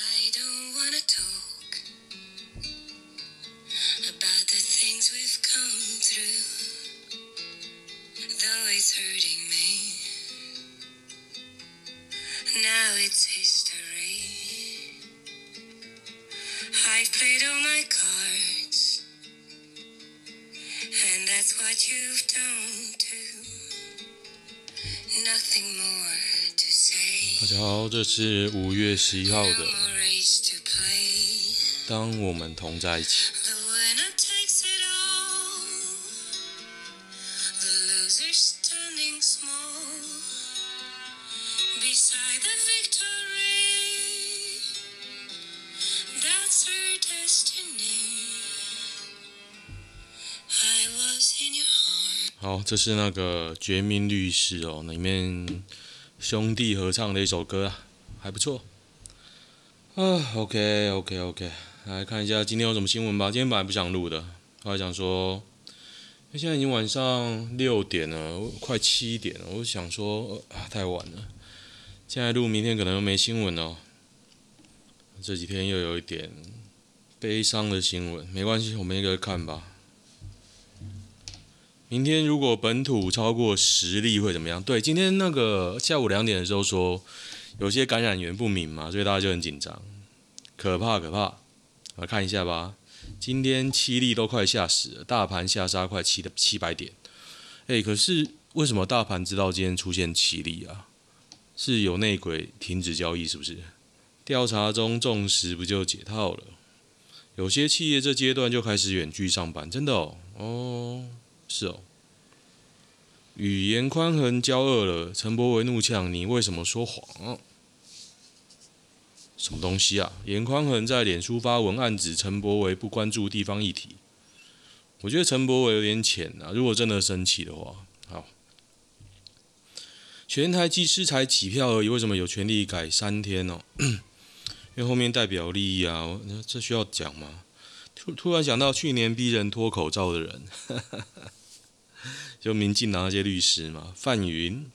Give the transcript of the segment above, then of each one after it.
I don't wanna talk about the things we've come through, though it's hurting me. Now it's history. I've played all my cards, and that's what you've done too. Nothing more. 大家好，这是五月十一号的。当我们同在一起，好，这是那个《绝命律师》哦，里面兄弟合唱的一首歌啊，还不错。啊，OK OK OK，来看一下今天有什么新闻吧。今天本来不想录的，后来想说，现在已经晚上六点了，快七点了，我想说啊，太晚了，现在录明天可能又没新闻哦。这几天又有一点悲伤的新闻，没关系，我们一个看吧。明天如果本土超过十例会怎么样？对，今天那个下午两点的时候说有些感染源不明嘛，所以大家就很紧张，可怕可怕。来看一下吧，今天七例都快吓死了，大盘下杀快七的七百点。诶，可是为什么大盘知道今天出现七例啊？是有内鬼停止交易是不是？调查中重视不就解套了？有些企业这阶段就开始远距上班，真的哦，哦。是哦，语言宽恒交恶了。陈柏惟怒呛：“你为什么说谎？”什么东西啊？严宽恒在脸书发文暗指陈柏惟不关注地方议题。我觉得陈柏惟有点浅啊。如果真的生气的话，好，全台技师才几票而已，为什么有权利改三天呢、哦？因为后面代表利益啊，这需要讲吗？突突然想到去年逼人脱口罩的人。就民进党那些律师嘛，范云，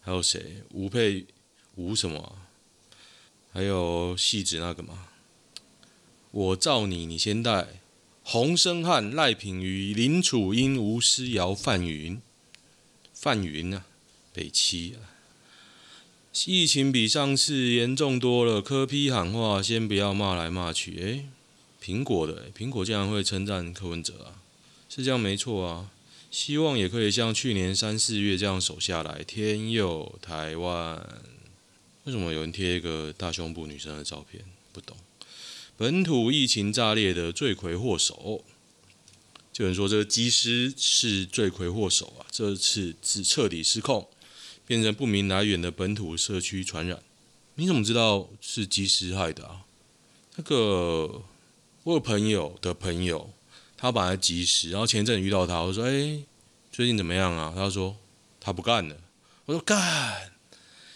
还有谁？吴佩吴什么、还有戏子那个嘛？我罩你，你先带。洪申翰、赖品妤、林楚英、吴思瑶、范云，范云啊，北七啊。疫情比上次严重多了，柯批喊话，先不要骂来骂去。诶，苹果的，苹果竟然会称赞柯文哲啊？是这样没错啊。希望也可以像去年三四月这样守下来。天佑台湾，为什么有人贴一个大胸部女生的照片？不懂。本土疫情炸裂的罪魁祸首，就有人说这个机师是罪魁祸首啊！这次是彻底失控，变成不明来源的本土社区传染。你怎么知道是机师害的啊？那个我有朋友的朋友。他本来机师，然后前阵遇到他，我说：“哎，最近怎么样啊？”他说：“他不干了。”我说：“干，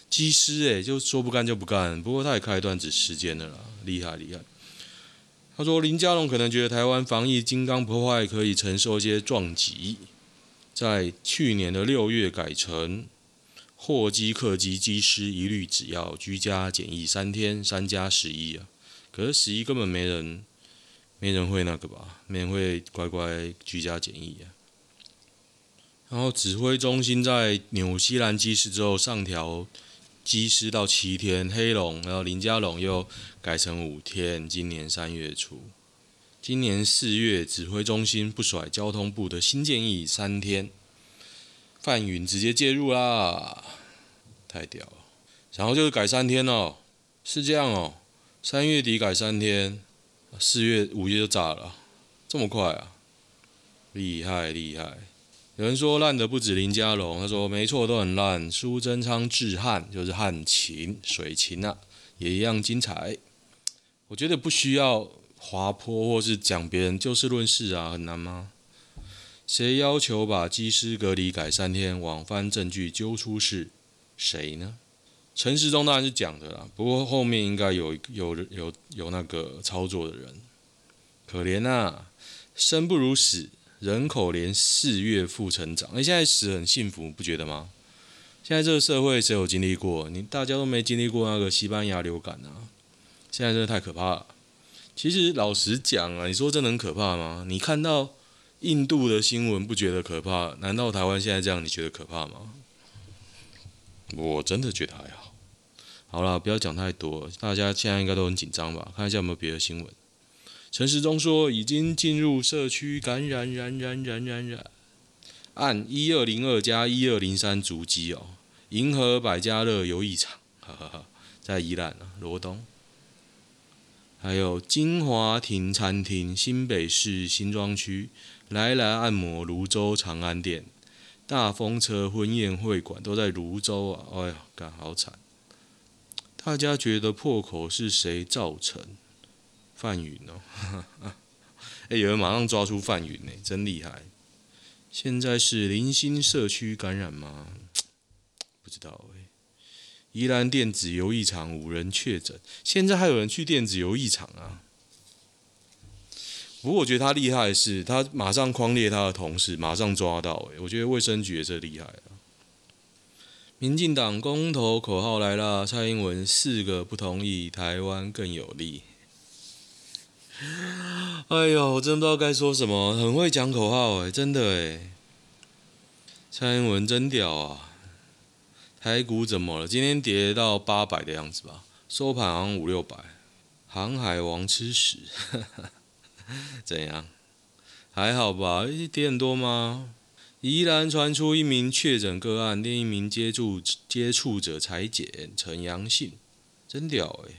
机师哎，就说不干就不干。不过他也开一段子时间了啦，厉害厉害。”他说：“林佳龙可能觉得台湾防疫金刚不坏，可以承受一些撞击，在去年的六月改成货机客机机师一律只要居家检疫三天，三加十一啊。可是十一根本没人。”没人会那个吧？没人会乖乖居家检疫啊。然后指挥中心在纽西兰机师之后上调机师到七天，黑龙，然后林家龙又改成五天。今年三月初，今年四月指挥中心不甩交通部的新建议，三天。范云直接介入啦，太屌了。然后就是改三天哦，是这样哦，三月底改三天。四月、五月就炸了，这么快啊！厉害厉害！有人说烂的不止林家龙，他说没错，都很烂。苏贞昌治汉就是汉情水情啊，也一样精彩。我觉得不需要滑坡或是讲别人就事论事啊，很难吗？谁要求把机师隔离改三天？网翻证据揪出是谁呢？陈时中当然是讲的啦，不过后面应该有有有有那个操作的人，可怜呐、啊，生不如死，人口连四月负成长。你现在死很幸福，不觉得吗？现在这个社会谁有经历过？你大家都没经历过那个西班牙流感啊，现在真的太可怕了。其实老实讲啊，你说真的很可怕吗？你看到印度的新闻不觉得可怕？难道台湾现在这样你觉得可怕吗？我真的觉得还好。好了，不要讲太多，大家现在应该都很紧张吧？看一下有没有别的新闻。陈时中说已经进入社区感染，染染染染染。按一二零二加一二零三足迹哦，银河百家乐游艺场，哈哈哈，在宜兰啊，罗东。还有金华亭餐厅，新北市新庄区，来来按摩，泸州长安店，大风车婚宴会馆都在芦洲啊！哎呀，干好惨！大家觉得破口是谁造成？范云哦，哎，有人马上抓出范云呢，真厉害！现在是零星社区感染吗？不知道哎。宜兰电子游艺场五人确诊，现在还有人去电子游艺场啊？不过我觉得他厉害的是，他马上框列他的同事，马上抓到。哎，我觉得卫生局也是厉害啊。民进党公投口号来了，蔡英文四个不同意，台湾更有利。哎呦，我真不知道该说什么，很会讲口号哎，真的哎，蔡英文真屌啊！台股怎么了？今天跌到八百的样子吧，收盘好像五六百。航海王吃屎，怎样？还好吧？跌很多吗？宜兰传出一名确诊个案，另一名接触接触者采检呈阳性，真屌哎！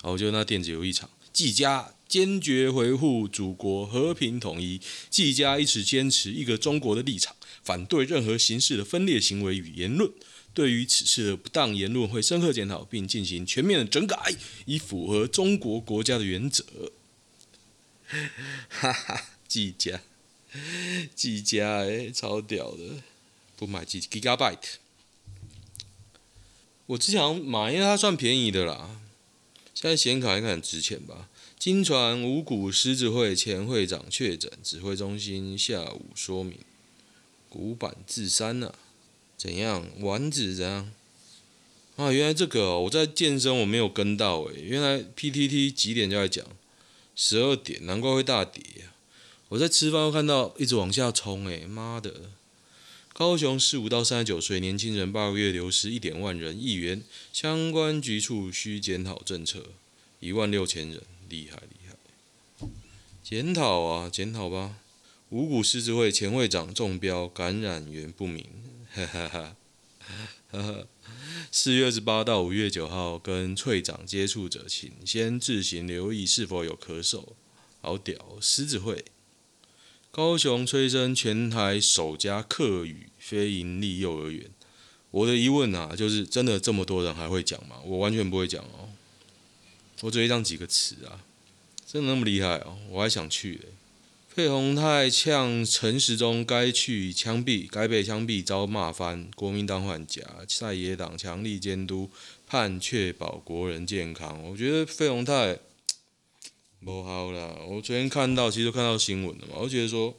好，就那电子游艺场。技嘉坚决维护祖国和平统一，技嘉一直坚持一个中国的立场，反对任何形式的分裂行为与言论。对于此次的不当言论，会深刻检讨并进行全面的整改，以符合中国国家的原则。哈哈，技嘉，技嘉哎，超屌的，不买几 Gigabyte。我之前买，因为它算便宜的啦。现在显卡应该很值钱吧？金传五股狮子会前会长确诊，指挥中心下午说明，古板自删了、啊，怎样？丸子怎样？啊，原来这个、哦、我在健身，我没有跟到诶。原来 PTT 几点就在讲？十二点，难怪会大跌啊！我在吃饭，看到一直往下冲诶，妈的！高雄十五到三十九岁年轻人八个月流失一点万人，议员相关局处需检讨政策，一万六千人，厉害厉害！检讨啊，检讨吧。五股狮子会前会长中标，感染源不明，哈哈哈哈哈。四月二十八到五月九号跟翠长接触者，请先自行留意是否有咳嗽。好屌，狮子会。高雄催生全台首家客语非营利幼儿园。我的疑问啊，就是真的这么多人还会讲吗？我完全不会讲哦，我只会讲几个词啊，真的那么厉害哦？我还想去嘞。费鸿泰呛陈时中该去枪毙，该被枪毙遭骂翻，国民党反甲，在野党强力监督，盼确保国人健康。我觉得费鸿泰。不好啦！我昨天看到，其实看到新闻了嘛。我觉得说，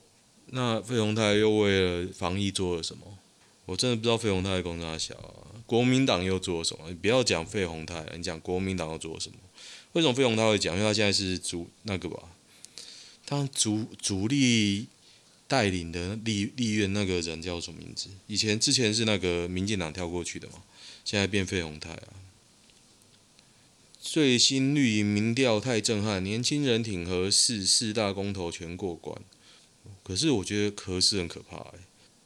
那费鸿泰又为了防疫做了什么？我真的不知道费鸿泰的功劳小啊。国民党又做了什么？你不要讲费鸿泰，你讲国民党又做了什么？为什么费鸿泰会讲？因为他现在是主那个吧，当主主力带领的立立院那个人叫什么名字？以前之前是那个民进党跳过去的嘛，现在变费鸿泰啊。最新绿营民调太震撼，年轻人挺合四，四大公投全过关。可是我觉得合适很可怕哎，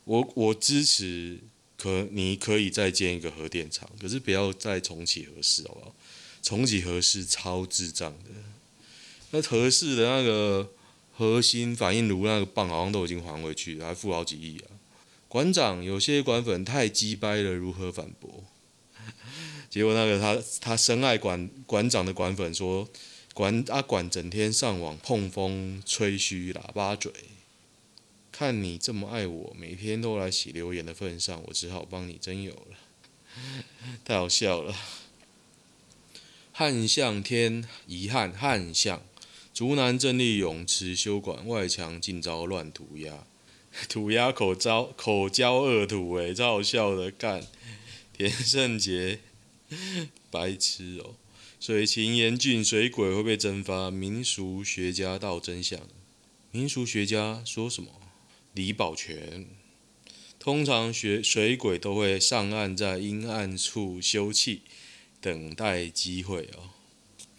我我支持可你可以再建一个核电厂，可是不要再重启核四好不好？重启核四超智障的。那合适的那个核心反应炉那个棒好像都已经还回去了，还付好几亿啊。馆长有些馆粉太鸡掰了，如何反驳？结果那个他他深爱馆馆长的馆粉说，馆阿馆整天上网碰风吹嘘喇叭嘴，看你这么爱我，每天都来写留言的份上，我只好帮你征友了，太好笑了。汉向天遗憾汉向，竹南镇立泳池修馆外墙尽遭乱涂鸦，涂鸦口招口交恶涂诶，超好笑的干 田胜杰。白痴哦！水情严峻，水鬼会被蒸发。民俗学家道真相。民俗学家说什么？李保全。通常学水鬼都会上岸，在阴暗处休憩，等待机会哦。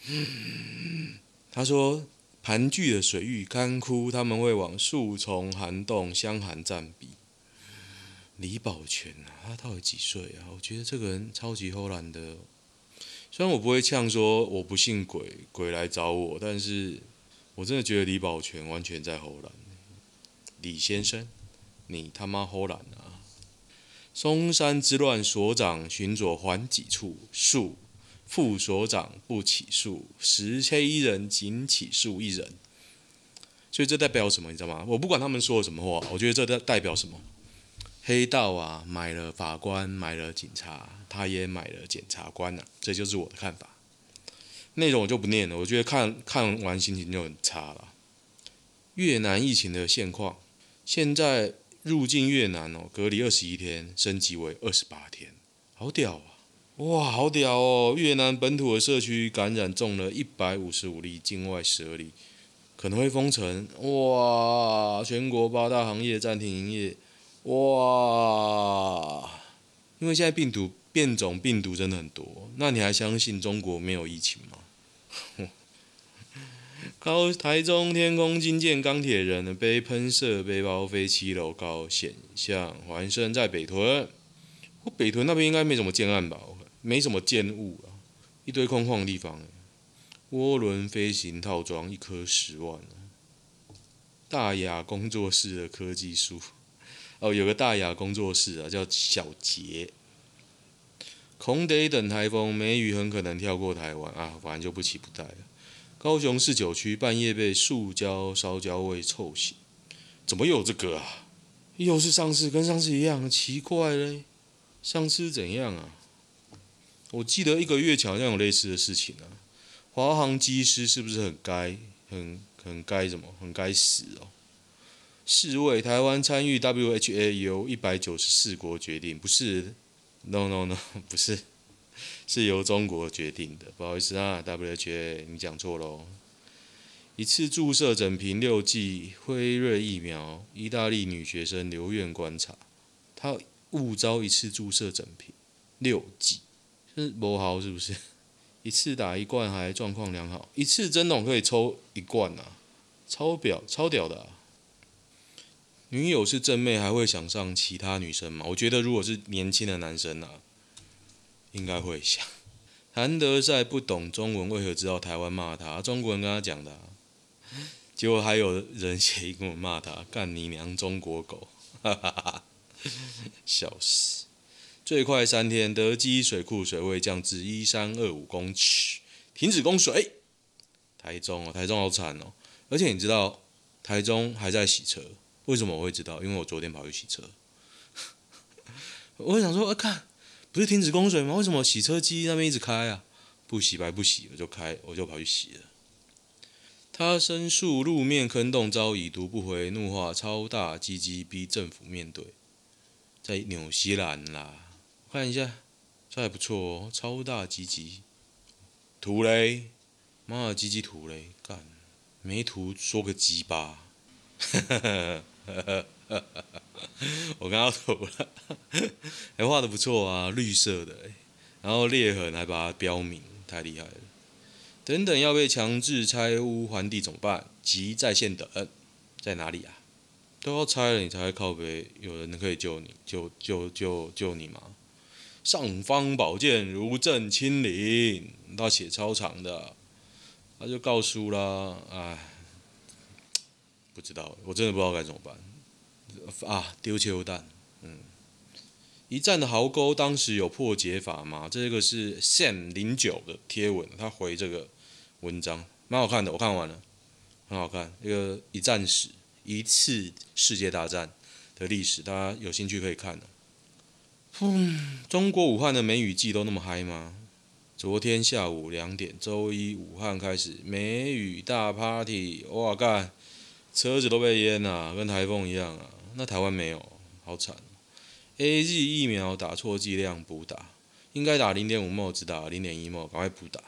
他说，盘踞的水域干枯，他们会往树丛涵洞相寒暂避。李保全啊，他到底几岁啊？我觉得这个人超级偷懒的。虽然我不会呛说我不信鬼，鬼来找我，但是我真的觉得李保全完全在偷懒。李先生，你他妈偷懒啊！松山之乱，所长巡佐还几处？数副所长不起诉，十黑人仅起诉一人。所以这代表什么？你知道吗？我不管他们说什么话，我觉得这代代表什么？黑道啊，买了法官，买了警察，他也买了检察官呐、这就是我的看法。内容我就不念了，我觉得看看完心情就很差了。越南疫情的现况，现在入境越南哦，隔离二十一天，升级为二十八天，好屌啊！哇，好屌哦！越南本土的社区感染中了一百五十五例，境外十二例，可能会封城。哇，全国八大行业暂停营业。哇！因为现在病毒变种病毒真的很多，那你还相信中国没有疫情吗？高台中天空惊见钢铁人被喷射背包飞七楼高险象环生在北屯，我北屯那边应该没什么建案吧？没什么建物啊，一堆空旷的地方。涡轮飞行套装一颗十万，大雅工作室的科技树。哦，有个大雅工作室啊，叫小杰。孔得等台风，梅雨很可能跳过台湾啊，反正就不期不待了。高雄市九区半夜被塑胶烧焦味臭醒，怎么有这个啊？又是上次跟上次一样，奇怪嘞。上次怎样啊？我记得一个月前好像有类似的事情啊。华航机师是不是很该、很很该什么、很该死哦？世卫台湾参与 WHA 由一百九十四国决定，不是，no no no，不是，是由中国决定的，不好意思啊，WHA 你讲错喽。一次注射整瓶六剂辉瑞疫苗，意大利女学生留院观察，她误遭一次注射整瓶六剂，是不好是不是？一次打一罐还状况良好，一次针筒可以抽一罐啊，超表超屌的。女友是正妹，还会想上其他女生吗？我觉得如果是年轻的男生啊，应该会想。谭德赛不懂中文，为何知道台湾骂他？中国人跟他讲的。结果还有人写英文骂他，干你娘中国狗！哈哈哈，笑死！最快三天，德基水库水位降至一三二五公尺，停止供水。台中哦，台中好惨哦！而且你知道，台中还在洗车。为什么我会知道？因为我昨天跑去洗车，我想说，啊，看，不是停止供水吗？为什么洗车机那边一直开啊？不洗白不洗，我就开，我就跑去洗了。他申诉路面坑洞遭已读不回，怒化超大鸡鸡逼政府面对。在纽西兰啦，看一下，这还不错哦，超大鸡鸡，图嘞，妈的鸡鸡图嘞，干，没图说个鸡巴。我刚刚涂了，还画的不错啊，绿色的，然后裂痕还把它标明，太厉害了。等等，要被强制拆屋还地怎么办？急在线等，在哪里啊？都要拆了，你才会靠北，有人可以救你，救救救救你吗？尚方宝剑如朕亲临，他写超长的，他就告诉了，哎。不知道，我真的不知道该怎么办啊！丢球弹，嗯，一战的壕沟当时有破解法吗？这个是 Sam 零九的贴文，他回这个文章蛮好看的，我看完了，很好看。一个一战史，一次世界大战的历史，大家有兴趣可以看的。嗯，中国武汉的梅雨季都那么嗨吗？昨天下午两点，周一武汉开始梅雨大 party，哇干！车子都被淹了啊，跟台风一样啊。那台湾没有，好惨。AZ 疫苗打错剂量补打，应该打零点五 m 只打零点一 m 赶快补打。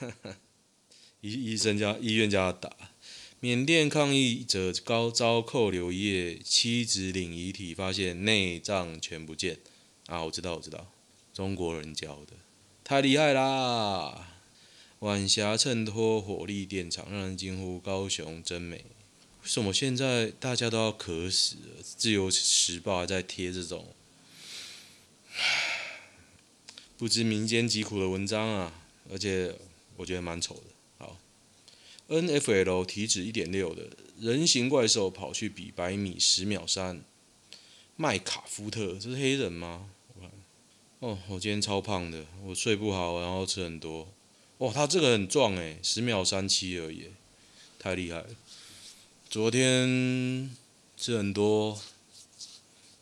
医医生家医院家打。缅甸抗议者高遭扣留一夜，妻子领遗体发现内脏全不见。啊，我知道，我知道，中国人教的，太厉害啦！晚霞衬托火力电厂，让人惊呼高雄真美。为什么现在大家都要渴死了？自由时报还在贴这种 不知民间疾苦的文章啊，而且我觉得蛮丑的。NFL 体脂一点六的人形怪兽跑去比百米十秒三，麦卡夫特，这是黑人吗？我看，哦，我今天超胖的，我睡不好，然后吃很多。哦，他这个很壮诶，十秒三七而已，太厉害了。昨天吃很多，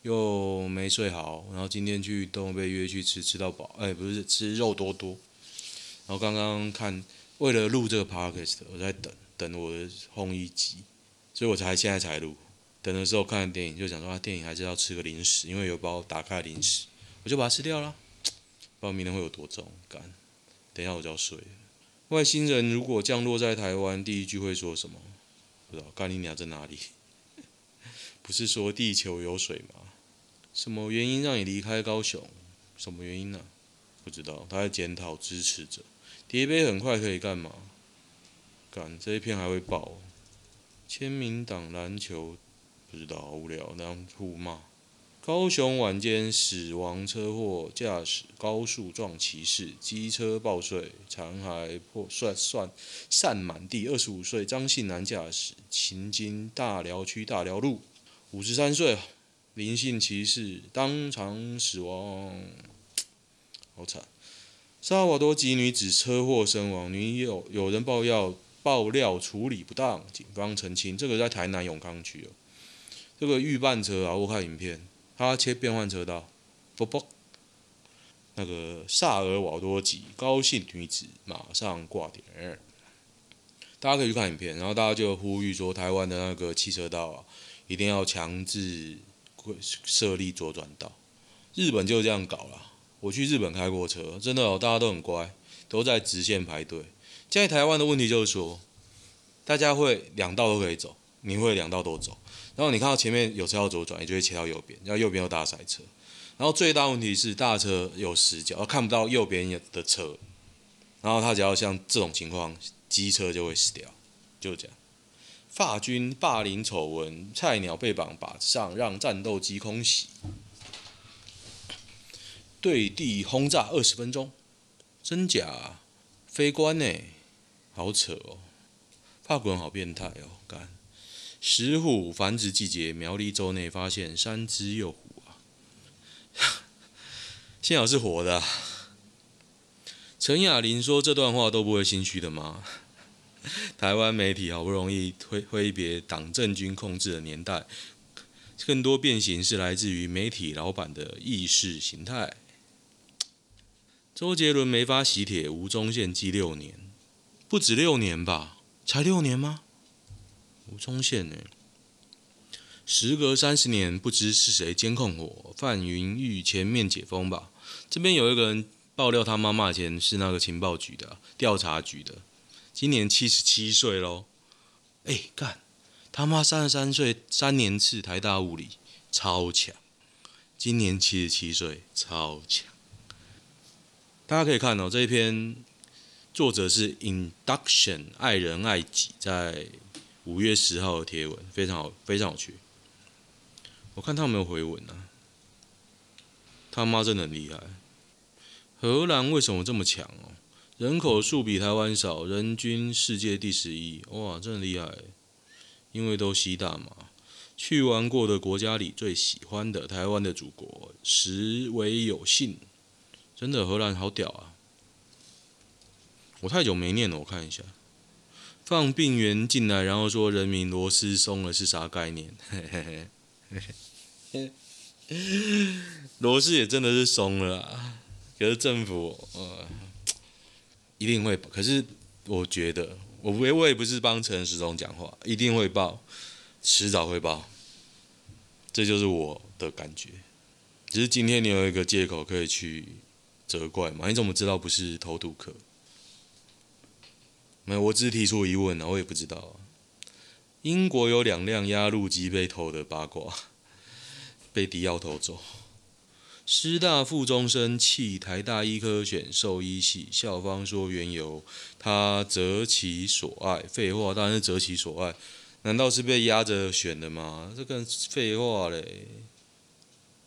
又没睡好，然后今天去动物被约去吃，吃到饱，哎，不是吃肉多多。然后刚刚看。为了录这个 podcast，我在等等我的烘衣机，所以我才现在才录。等的时候看电影，就想说啊，电影还是要吃个零食，因为有包打开零食，我就把它吃掉了。不知道明天会有多重，干。等一下我就要睡了。外星人如果降落在台湾，第一句会说什么？不知道。干你娘在哪里？不是说地球有水吗？什么原因让你离开高雄？什么原因呢、不知道。他在检讨支持者。叠杯很快可以干嘛？干这一片还会爆。签名档篮球不知道，好无聊，然后互骂。高雄晚间死亡车祸，驾驶高速撞骑士，机车爆碎，残骸破碎散散满地。二十五岁张姓男驾驶，行经大寮区大寮路，五十三岁林姓骑士当场死亡，好惨。萨尔瓦多籍女子车祸身亡，女友有人爆料爆料处理不当，警方澄清，这个在台南永康区哦。这个预办车啊，我看影片，他切变换车道，啵啵。那个萨尔瓦多籍高姓女子马上挂点，大家可以去看影片，然后大家就呼吁说，台湾的那个汽车道啊，一定要强制设立左转道，日本就这样搞了。我去日本开过车，真的哦，大家都很乖，都在直线排队。现在台湾的问题就是说，大家会两道都可以走，你会两道都走，然后你看到前面有车要左转，你就会切到右边，然后右边有大塞车。然后最大问题是大车有死角，看不到右边的车，然后他只要像这种情况，机车就会死掉，就这样。法军霸凌丑闻，菜鸟被绑靶子上，让战斗机空袭。对地轰炸二十分钟，真假？非官呢？好扯哦！法国人好变态哦！干，石虎繁殖季节，苗栗州内发现三只幼虎啊！幸好是活的啊。陈雅玲说这段话都不会心虚的吗？台湾媒体好不容易挥挥别党政军控制的年代，更多变形是来自于媒体老板的意识形态。周杰伦没发喜帖，吴宗宪记六年，不止六年吧？才六年吗？吴宗宪呢？时隔三十年，不知是谁监控我，范云玉前面解封吧？这边有一个人爆料，他妈妈以前是那个情报局的调查局的，今年七十七岁喽。哎，干，他妈三十三岁，三年次台大物理，超强。今年七十七岁，超强。大家可以看哦，这一篇作者是 Induction 爱人爱己，在五月十号的贴文，非常好，非常有趣。我看他有没有回文呢、他妈真的很厉害。荷兰为什么这么强哦？人口数比台湾少，人均世界第十一，哇，真的厉害。因为都吸大麻，去玩过的国家里最喜欢的台湾的祖国，实为有幸。真的荷兰好屌啊！我太久没念了，我看一下。放病原进来，然后说人民螺丝松了是啥概念？嘿嘿嘿，螺丝也真的是松了啊！可是政府呃一定会，可是我觉得我我也不是帮陈时中讲话，一定会报，迟早会报，这就是我的感觉。只是今天你有一个借口可以去。责怪嘛？你怎么知道不是偷渡客？没有，我只是提出疑问啊，我也不知道啊。英国有两辆压路机被偷的八卦，被迪奥偷走。师大附中生弃台大医科选兽医系，校方说缘由他择其所爱。废话，当然是择其所爱。难道是被压着选的吗？这更废话嘞。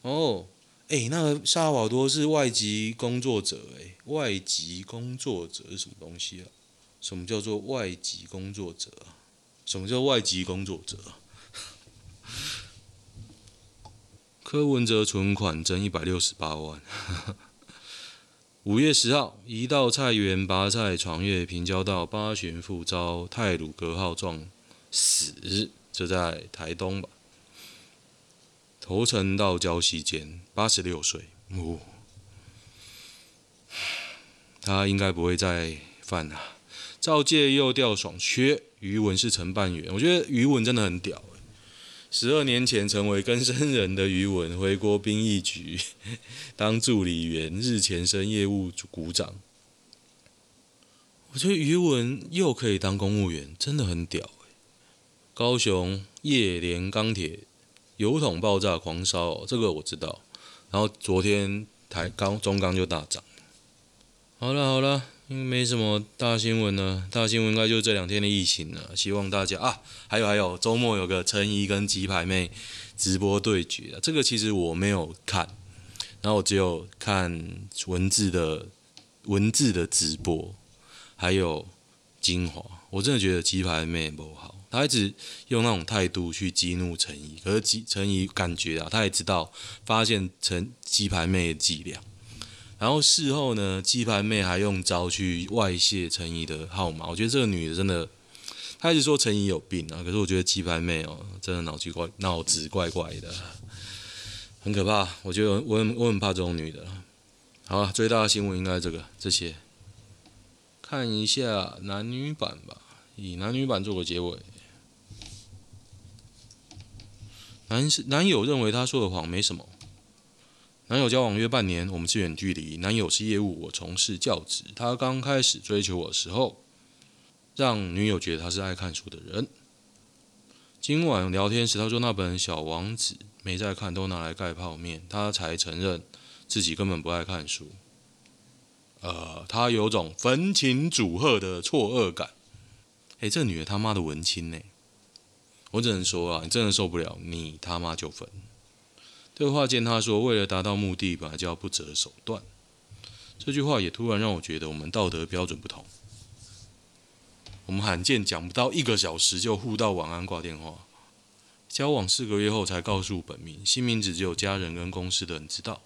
哦，诶，那个萨瓦多是外籍工作者，诶，外籍工作者是什么东西啊？什么叫做外籍工作者？什么叫外籍工作者？柯文哲存款增一百六十八万。五月十号，一道菜园拔菜闯越平交道，八旬妇遭太鲁阁号撞死，这在台东吧？头城到礁溪间，八十六岁，哦，他应该不会再犯了。赵介又调爽缺，余文是承办员，我觉得余文真的很屌。十二年前成为更生人的余文回国兵役局 当助理员，日前升业务股长。我觉得余文又可以当公务员，真的很屌。高雄叶联钢铁油桶爆炸狂烧，哦，这个我知道。然后昨天台钢中钢就大涨。好了好了。嗯，没什么大新闻呢，大新闻应该就是这两天的疫情了。希望大家啊，还有还有，周末有个陈怡跟鸡排妹直播对决，这个其实我没有看，然后我只有看文字的文字的直播，还有精华。我真的觉得鸡排妹不好，他一直用那种态度去激怒陈怡，可是陈怡感觉啊，他也知道发现陈鸡排妹的伎俩。然后事后呢，鸡排妹还用招去外泄陈怡的号码。我觉得这个女的真的，她一直说陈怡有病啊。可是我觉得鸡排妹哦，真的脑筋怪，脑子怪怪的，很可怕。我觉得我很我很怕这种女的。好了，最大的新闻应该这个这些。看一下男女版吧，以男女版做个结尾。男男友认为他说的谎没什么。男友交往约半年，我们是远距离。男友是业务，我从事教职。他刚开始追求我的时候，让女友觉得他是爱看书的人。今晚聊天时，他说那本《小王子》没在看，都拿来盖泡面。他才承认自己根本不爱看书。呃，他有种焚琴煮鹤的错愕感。诶，这女的他妈的文青呢？我只能说啊，你真的受不了，你他妈就分。对话间，他说：“为了达到目的，本来就要不择手段。”这句话也突然让我觉得我们道德标准不同。我们罕见讲不到一个小时就互道晚安挂电话，交往四个月后才告诉本名，新名字只有家人跟公司的人知道。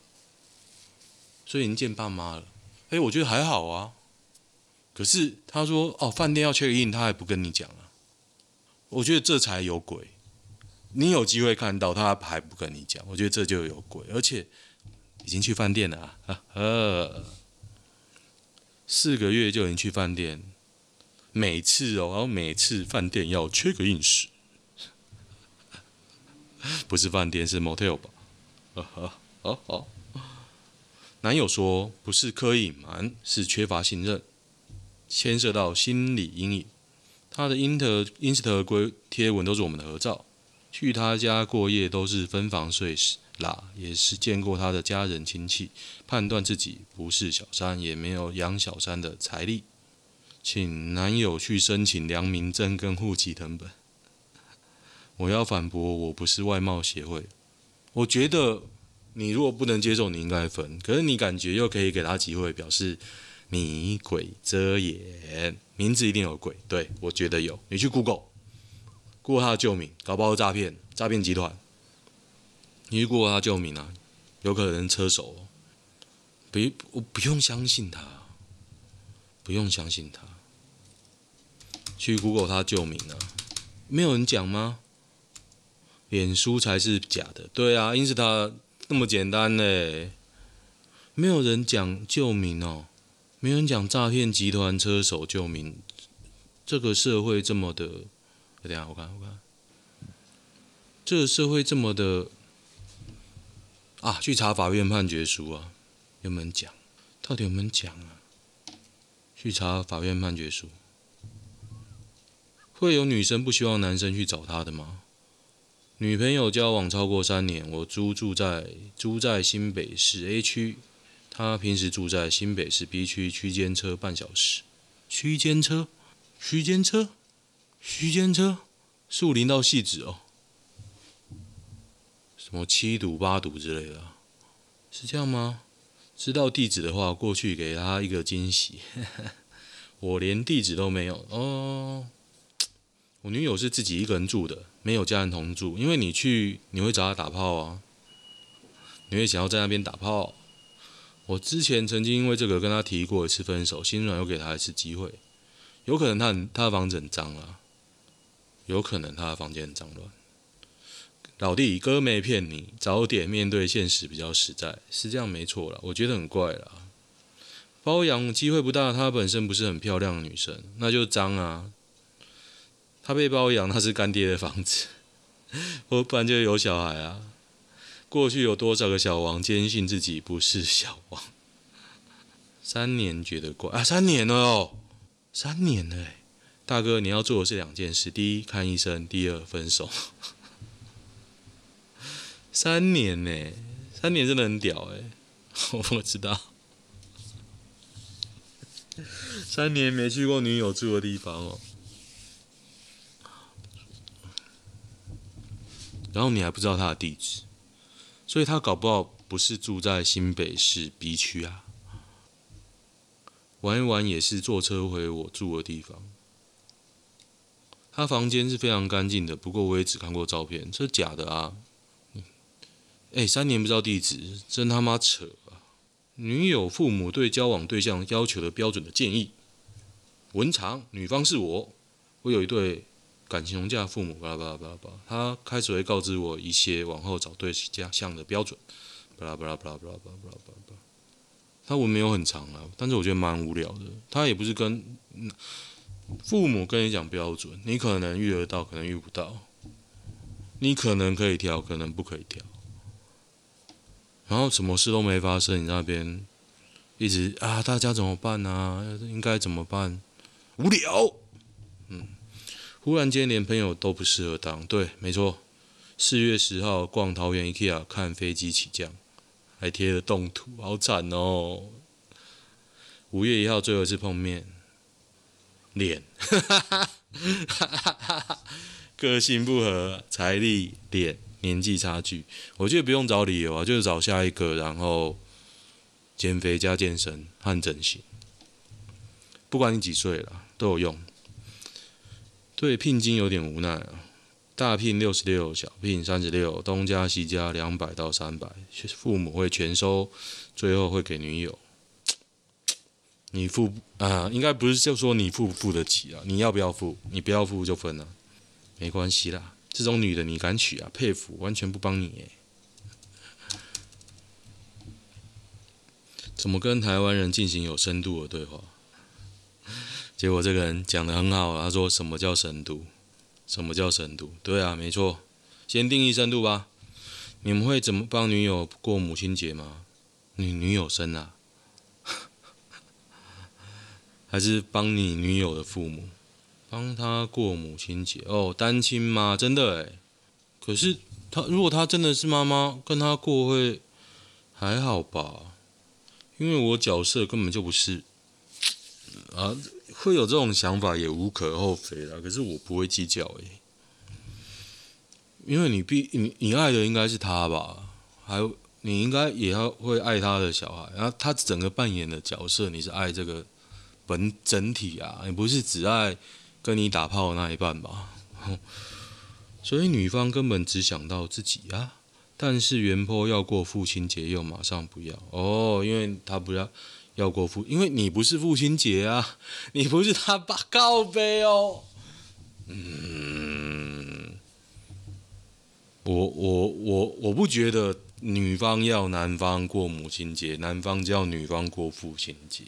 所以已经见爸妈了。哎，我觉得还好啊。可是他说：“哦，饭店要 check in，他还不跟你讲啊。”我觉得这才有鬼。你有机会看到他还不跟你讲，我觉得这就有鬼，而且已经去饭店了啊！呵呵，四个月就已经去饭店，每次哦，然后每次饭店要 check in 时，不是饭店是 motel 吧？呵呵，好。男友说不是刻意隐瞒，是缺乏信任，牵涉到心理阴影。他的 inter Insta 规贴文都是我们的合照。去他家过夜都是分房睡啦，也是见过他的家人亲戚，判断自己不是小三，也没有养小三的财力，请男友去申请良民证跟户籍謄本。我要反驳，我不是外貌协会。我觉得你如果不能接受，你应该分。可是你感觉又可以给他机会，表示你鬼遮眼，名字一定有鬼。对，我觉得有，你去 Google，Google 他的旧名，搞不好诈骗诈骗集团。你去 Google 他旧名啊，有可能车手。不，我不用相信他，不用相信他。去 Google 他旧名啊，没有人讲吗？脸书才是假的，对啊，因此他那么简单嘞，没有人讲旧名哦，没人讲诈骗集团车手救命，这个社会这么的。等下，我看，我看，这个社会这么的啊，去查法院判决书啊，有没有讲？到底有没有讲啊？去查法院判决书，会有女生不希望男生去找她的吗？女朋友交往超过三年，我租住在租在新北市 A 区，他平时住在新北市 B 区，区间车半小时。区间车，区间车，区间车，树林到汐止哦。什么七堵八堵之类的，是这样吗？知道地址的话，过去给他一个惊喜。我连地址都没有哦。我女友是自己一个人住的，没有家人同住。因为你去，你会找她打炮啊，你会想要在那边打炮。我之前曾经因为这个跟她提过一次分手，心软又给她一次机会。有可能她很，她的房子很脏啊，有可能她的房间很脏乱。老弟，哥没骗你，早点面对现实比较实在，是这样没错啦。我觉得很怪啦，包养机会不大，她本身不是很漂亮的女生，那就脏啊。他被包养，那是干爹的房子，或不然就有小孩啊。过去有多少个小王坚信自己不是小王？三年觉得怪啊，三年了哦，三年了哎，大哥你要做的是两件事：第一，看医生；第二，分手。三年呢，三年真的很屌哎，我不知道，三年没去过女友住的地方哦。然后你还不知道她的地址，所以他搞不好不是住在新北市 B 区啊。玩一玩也是坐车回我住的地方。他房间是非常干净的，不过我也只看过照片，这假的啊！哎，三年不知道地址，真他妈扯啊！女友父母对交往对象要求的标准的建议：文长，女方是我，我有一对。感情融洽的，父母巴拉巴拉巴拉巴拉，他开始会告知我一些往后找对象的标准，巴拉巴拉巴拉巴拉巴拉巴拉。他文没有很长啊，但是我觉得蛮无聊的。他也不是跟父母跟你讲标准，你可能遇得到，可能遇不到，你可能可以挑，可能不可以挑。然后什么事都没发生，你那边一直啊，大家怎么办呢、啊？应该怎么办？无聊，忽然间，连朋友都不适合当。对，没错。四月十号逛桃园 IKEA 看飞机起降，还贴了动图，好惨哦。五月一号最后一次碰面，脸，个性不合，财力，脸，年纪差距。我觉得不用找理由啊，就是找下一个，然后减肥加健身和整形，不管你几岁了，都有用。对聘金有点无奈啊，大聘六十六，小聘三十六，东加西加两百到三百，父母会全收，最后会给女友。你付啊，应该不是就说你付不付得起啊？你要不要付？你不要付就分了，没关系啦。这种女的你敢娶啊？佩服，完全不帮你耶。怎么跟台湾人进行有深度的对话？结果这个人讲得很好，他说：“什么叫深度？什么叫深度？对啊，没错，先定义深度吧。你们会怎么帮女友过母亲节吗？你女友生啊？还是帮你女友的父母帮她过母亲节？哦，单亲吗？真的诶。可是他如果他真的是妈妈，跟他过会还好吧？因为我角色根本就不是啊。”会有这种想法也无可厚非啦，可是我不会计较诶，因为你必你你爱的应该是他吧，还你应该也要会爱他的小孩，然后他整个扮演的角色你是爱这个本整体啊，你不是只爱跟你打炮的那一半吧？所以女方根本只想到自己啊，但是原坡要过父亲节又马上不要哦，因为他不要。要过父，因为你不是父亲节啊，你不是他爸告白哦。嗯，我我我我不觉得女方要男方过母亲节，男方叫女方过父亲节。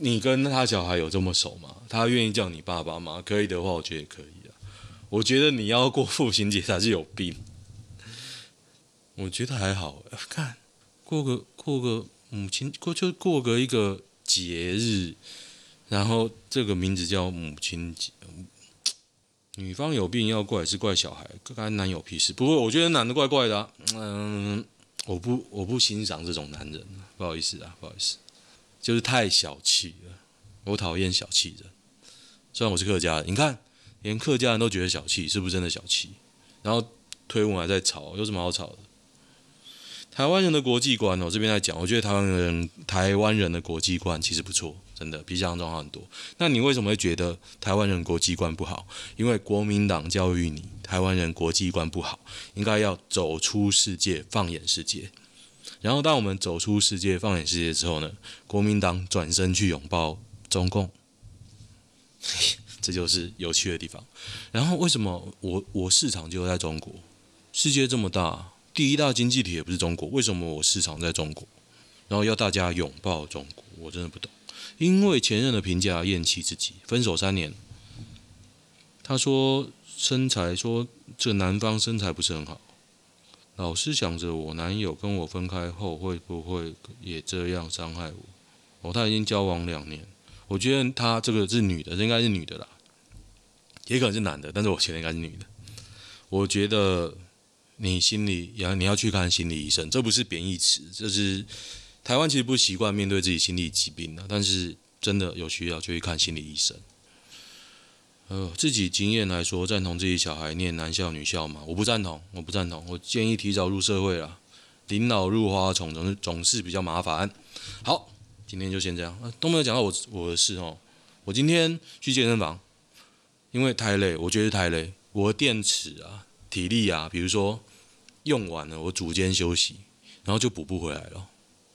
你跟他小孩有这么熟吗？他愿意叫你爸爸吗？可以的话，我觉得可以啊。我觉得你要过父亲节才是有病。我觉得还好，看过个过个。母亲过就过个一个节日，然后这个名字叫母亲节，女方有病要怪是怪小孩，跟男友屁事。不过我觉得男的怪怪的、嗯，我不我不欣赏这种男人，不好意思啊，不好意思，就是太小气了，我讨厌小气人。虽然我是客家人，你看连客家人都觉得小气，是不是真的小气？然后推文还在吵，有什么好吵的？台湾人的国际观，我这边在讲，我觉得台湾人台湾人的国际观其实不错。真的比想象中好很多。那你为什么会觉得台湾人国际观不好？因为国民党教育你，台湾人国际观不好，应该要走出世界，放眼世界。然后当我们走出世界，放眼世界之后呢，国民党转身去拥抱中共，这就是有趣的地方。然后为什么我我市场就在中国？世界这么大，第一大经济体也不是中国，为什么我市场在中国？然后要大家拥抱中国，我真的不懂。因为前任的评价厌弃自己，分手三年。他说身材，说这男方身材不是很好。老是想着我男友跟我分开后会不会也这样伤害我？哦，他已经交往两年，我觉得他这个是女的，应该是女的啦，也可能是男的，但是我觉得应该是女的。我觉得你心里要你要去看心理医生，这不是贬义词，这是。台湾其实不习惯面对自己心理疾病的，但是真的有需要就去看心理医生。呃，自己经验来说，赞同自己小孩念男校女校吗？我不赞同，我不赞同。我建议提早入社会啦，临老入花丛总是总是比较麻烦。好，今天就先这样，啊、都没有讲到我我的事哦。我今天去健身房，因为太累，我觉得太累。我的电池啊，体力啊，比如说用完了，我组间休息，然后就补不回来了。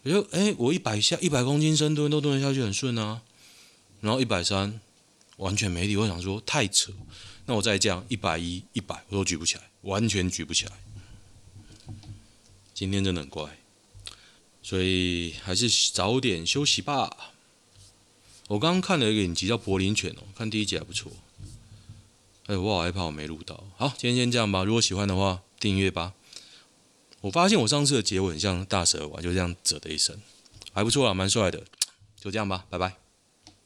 我就哎，我一百下一百公斤深蹲都蹲得下去很顺啊，然后一百三完全没力，我想说太扯，那我再这样一百一一百我都举不起来，完全举不起来。今天真的很怪，所以还是早点休息吧。我刚刚看了一个影集叫《柏林犬》哦，看第一集还不错。哎，我好害怕我没录到。好，今天先这样吧。如果喜欢的话，订阅吧。我发现我上次的结尾很像大蛇丸，就这样啧的一声，还不错啊，蛮帅的。就这样吧，拜拜。